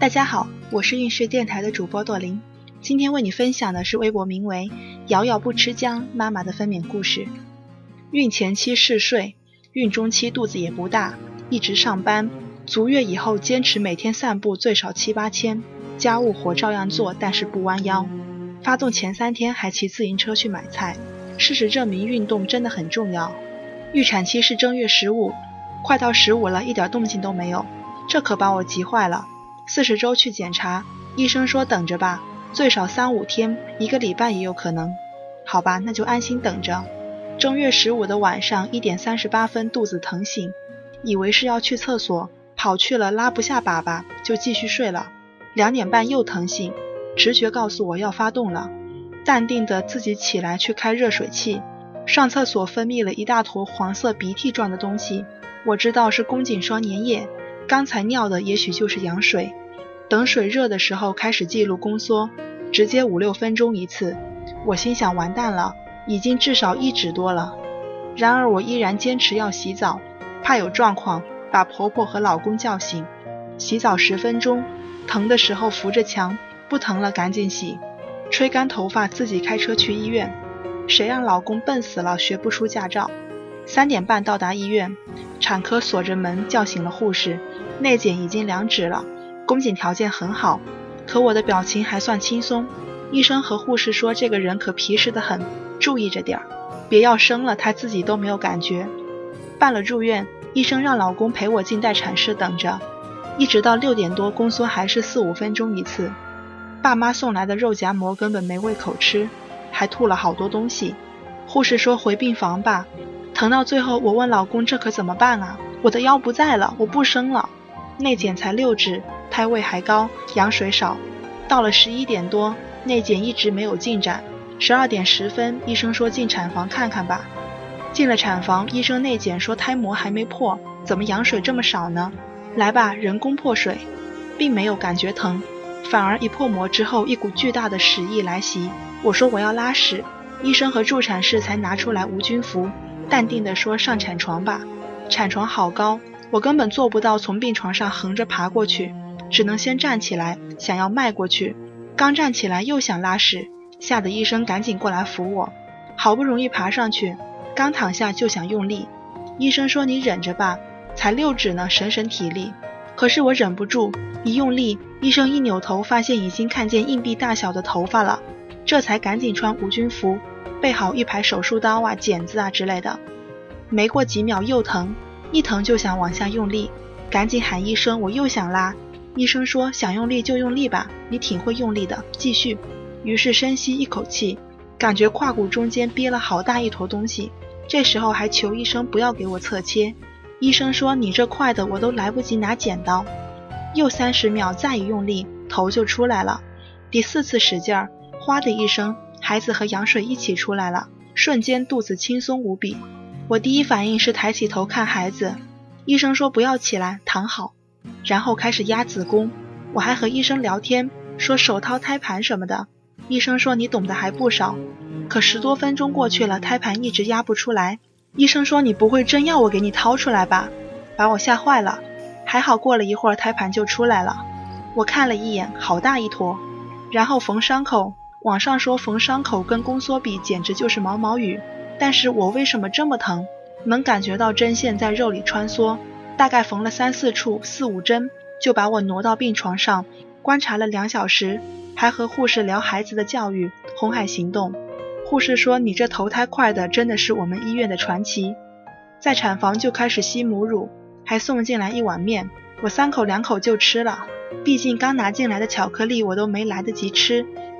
大家好，我是运势电台的主播朵琳，今天为你分享的是微博名为“瑶瑶不吃姜”妈妈的分娩故事。孕前期嗜睡，孕中期肚子也不大，一直上班，足月以后坚持每天散步最少七八千，家务活照样做，但是不弯腰。发动前三天还骑自行车去买菜。事实证明，运动真的很重要。预产期是正月十五，快到十五了，一点动静都没有，这可把我急坏了。四十周去检查，医生说等着吧，最少三五天，一个礼拜也有可能。好吧，那就安心等着。正月十五的晚上一点三十八分，肚子疼醒，以为是要去厕所，跑去了拉不下粑粑，就继续睡了。两点半又疼醒，直觉告诉我要发动了，淡定的自己起来去开热水器，上厕所分泌了一大坨黄色鼻涕状的东西，我知道是宫颈霜粘液。刚才尿的也许就是羊水，等水热的时候开始记录宫缩，直接五六分钟一次。我心想完蛋了，已经至少一指多了。然而我依然坚持要洗澡，怕有状况，把婆婆和老公叫醒。洗澡十分钟，疼的时候扶着墙，不疼了赶紧洗，吹干头发自己开车去医院。谁让老公笨死了学不出驾照？三点半到达医院，产科锁着门叫醒了护士。内检已经两指了，宫颈条件很好，可我的表情还算轻松。医生和护士说这个人可皮实的很，注意着点儿，别要生了他自己都没有感觉。办了住院，医生让老公陪我进待产室等着，一直到六点多宫缩还是四五分钟一次。爸妈送来的肉夹馍根本没胃口吃，还吐了好多东西。护士说回病房吧。疼到最后，我问老公这可怎么办啊？我的腰不在了，我不生了。内检才六指，胎位还高，羊水少。到了十一点多，内检一直没有进展。十二点十分，医生说进产房看看吧。进了产房，医生内检说胎膜还没破，怎么羊水这么少呢？来吧，人工破水，并没有感觉疼，反而一破膜之后，一股巨大的屎意来袭。我说我要拉屎，医生和助产士才拿出来无菌服，淡定地说上产床吧。产床好高。我根本做不到从病床上横着爬过去，只能先站起来，想要迈过去。刚站起来又想拉屎，吓得医生赶紧过来扶我。好不容易爬上去，刚躺下就想用力。医生说你忍着吧，才六指呢，省省体力。可是我忍不住，一用力，医生一扭头，发现已经看见硬币大小的头发了，这才赶紧穿无菌服，备好一排手术刀啊、剪子啊之类的。没过几秒又疼。一疼就想往下用力，赶紧喊医生，我又想拉。医生说想用力就用力吧，你挺会用力的，继续。于是深吸一口气，感觉胯骨中间憋了好大一坨东西。这时候还求医生不要给我侧切。医生说你这快的我都来不及拿剪刀。又三十秒再一用力，头就出来了。第四次使劲儿，哗的一声，孩子和羊水一起出来了，瞬间肚子轻松无比。我第一反应是抬起头看孩子，医生说不要起来，躺好，然后开始压子宫。我还和医生聊天，说手掏胎盘什么的。医生说你懂得还不少，可十多分钟过去了，胎盘一直压不出来。医生说你不会真要我给你掏出来吧？把我吓坏了。还好过了一会儿，胎盘就出来了。我看了一眼，好大一坨。然后缝伤口，网上说缝伤口跟宫缩比，简直就是毛毛雨。但是我为什么这么疼？能感觉到针线在肉里穿梭，大概缝了三四处，四五针，就把我挪到病床上，观察了两小时，还和护士聊孩子的教育，红海行动。护士说：“你这投胎快的，真的是我们医院的传奇。”在产房就开始吸母乳，还送进来一碗面，我三口两口就吃了。毕竟刚拿进来的巧克力我都没来得及吃，